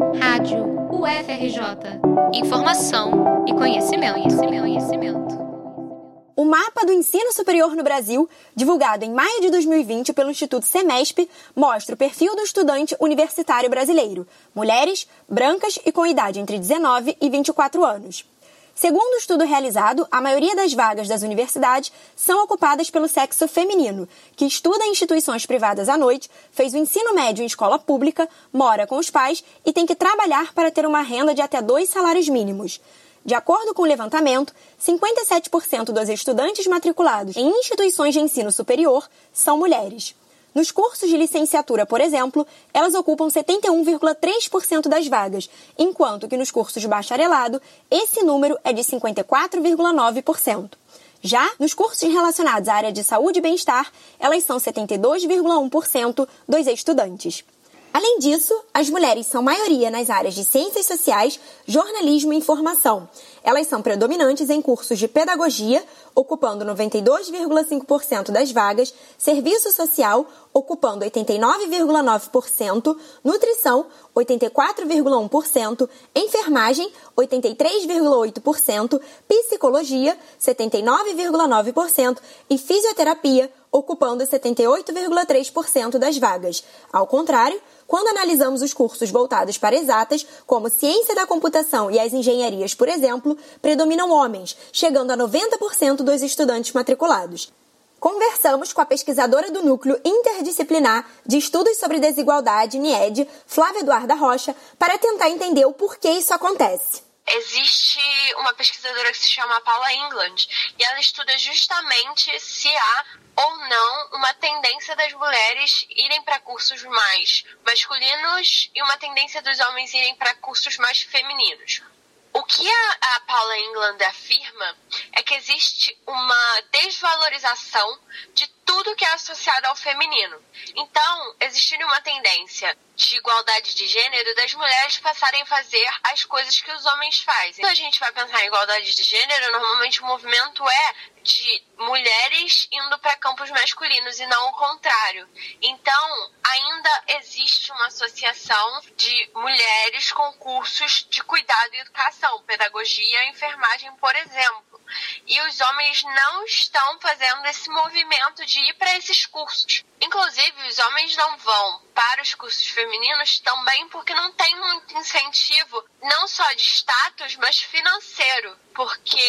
Rádio UFRJ. Informação e conhecimento, conhecimento, conhecimento. O mapa do ensino superior no Brasil, divulgado em maio de 2020 pelo Instituto Semesp, mostra o perfil do estudante universitário brasileiro: mulheres, brancas e com idade entre 19 e 24 anos. Segundo o estudo realizado, a maioria das vagas das universidades são ocupadas pelo sexo feminino, que estuda em instituições privadas à noite, fez o ensino médio em escola pública, mora com os pais e tem que trabalhar para ter uma renda de até dois salários mínimos. De acordo com o levantamento, 57% dos estudantes matriculados em instituições de ensino superior são mulheres. Nos cursos de licenciatura, por exemplo, elas ocupam 71,3% das vagas, enquanto que nos cursos de bacharelado, esse número é de 54,9%. Já nos cursos relacionados à área de saúde e bem-estar, elas são 72,1% dos estudantes. Além disso, as mulheres são maioria nas áreas de ciências sociais, jornalismo e informação. Elas são predominantes em cursos de pedagogia, ocupando 92,5% das vagas, serviço social, ocupando 89,9%, nutrição, 84,1%, enfermagem, 83,8%, psicologia, 79,9% e fisioterapia, ocupando 78,3% das vagas. Ao contrário, quando analisamos os cursos voltados para exatas, como ciência da computação e as engenharias, por exemplo, predominam homens, chegando a 90% dos estudantes matriculados. Conversamos com a pesquisadora do Núcleo Interdisciplinar de Estudos sobre Desigualdade, NIED, Flávia Eduarda Rocha, para tentar entender o porquê isso acontece existe uma pesquisadora que se chama Paula England e ela estuda justamente se há ou não uma tendência das mulheres irem para cursos mais masculinos e uma tendência dos homens irem para cursos mais femininos. O que a, a Paula England afirma que existe uma desvalorização de tudo que é associado ao feminino. Então, existiria uma tendência de igualdade de gênero das mulheres passarem a fazer as coisas que os homens fazem. Quando a gente vai pensar em igualdade de gênero, normalmente o movimento é de mulheres indo para campos masculinos e não o contrário. Então, ainda existe uma associação de mulheres com cursos de cuidado e educação, pedagogia enfermagem, por exemplo. E os homens não estão fazendo esse movimento de ir para esses cursos. Inclusive, os homens não vão para os cursos femininos também porque não tem muito incentivo, não só de status, mas financeiro. Porque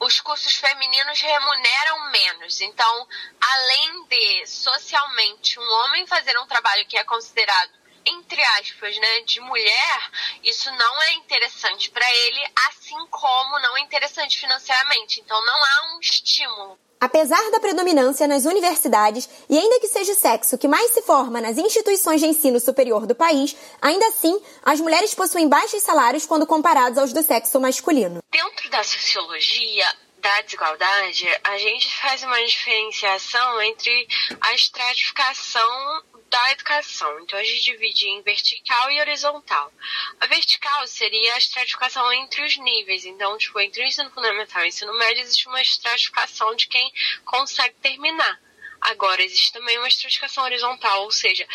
os cursos femininos remuneram menos. Então, além de socialmente um homem fazer um trabalho que é considerado entre aspas, né, de mulher, isso não é interessante para ele, assim como não é interessante financeiramente. Então não há um estímulo. Apesar da predominância nas universidades e ainda que seja o sexo que mais se forma nas instituições de ensino superior do país, ainda assim, as mulheres possuem baixos salários quando comparados aos do sexo masculino. Dentro da sociologia, da desigualdade, a gente faz uma diferenciação entre a estratificação da educação. Então a gente divide em vertical e horizontal. A vertical seria a estratificação entre os níveis. Então, tipo, entre o ensino fundamental e o ensino médio existe uma estratificação de quem consegue terminar. Agora, existe também uma estratificação horizontal, ou seja,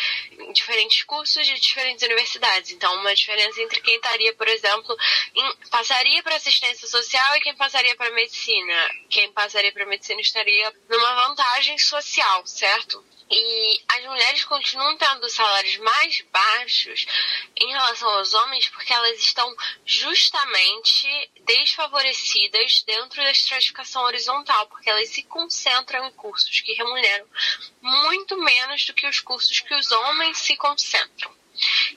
diferentes cursos de diferentes universidades. Então, uma diferença entre quem estaria, por exemplo, em, passaria para assistência social e quem passaria para medicina. Quem passaria para medicina estaria numa vantagem social, certo? E as mulheres continuam tendo salários mais baixos em relação aos homens porque elas estão justamente desfavorecidas dentro da estratificação horizontal, porque elas se concentram em cursos que remuneram muito menos do que os cursos que os homens se concentram.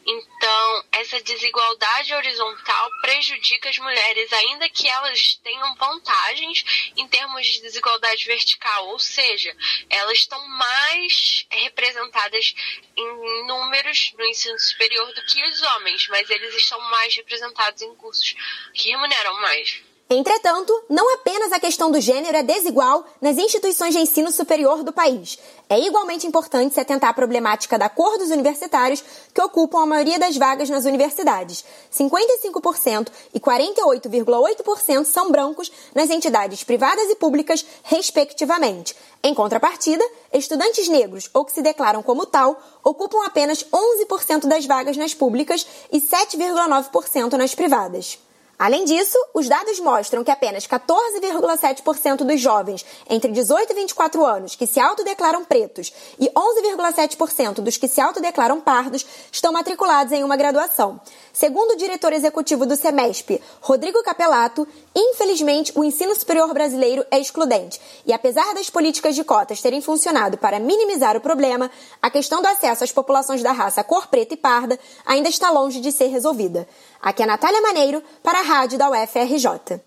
Então, essa desigualdade horizontal prejudica as mulheres, ainda que elas tenham vantagens em termos de desigualdade vertical, ou seja, elas estão mais representadas em números no ensino superior do que os homens, mas eles estão mais representados em cursos que remuneram mais. Entretanto, não apenas a questão do gênero é desigual nas instituições de ensino superior do país. É igualmente importante se atentar à problemática da cor dos universitários que ocupam a maioria das vagas nas universidades. 55% e 48,8% são brancos nas entidades privadas e públicas, respectivamente. Em contrapartida, estudantes negros ou que se declaram como tal ocupam apenas 11% das vagas nas públicas e 7,9% nas privadas. Além disso, os dados mostram que apenas 14,7% dos jovens entre 18 e 24 anos que se autodeclaram pretos e 11,7% dos que se autodeclaram pardos estão matriculados em uma graduação. Segundo o diretor executivo do SEMESP, Rodrigo Capelato, infelizmente o ensino superior brasileiro é excludente e apesar das políticas de cotas terem funcionado para minimizar o problema, a questão do acesso às populações da raça cor preta e parda ainda está longe de ser resolvida. Aqui é Natália Maneiro para a rádio da UFRJ.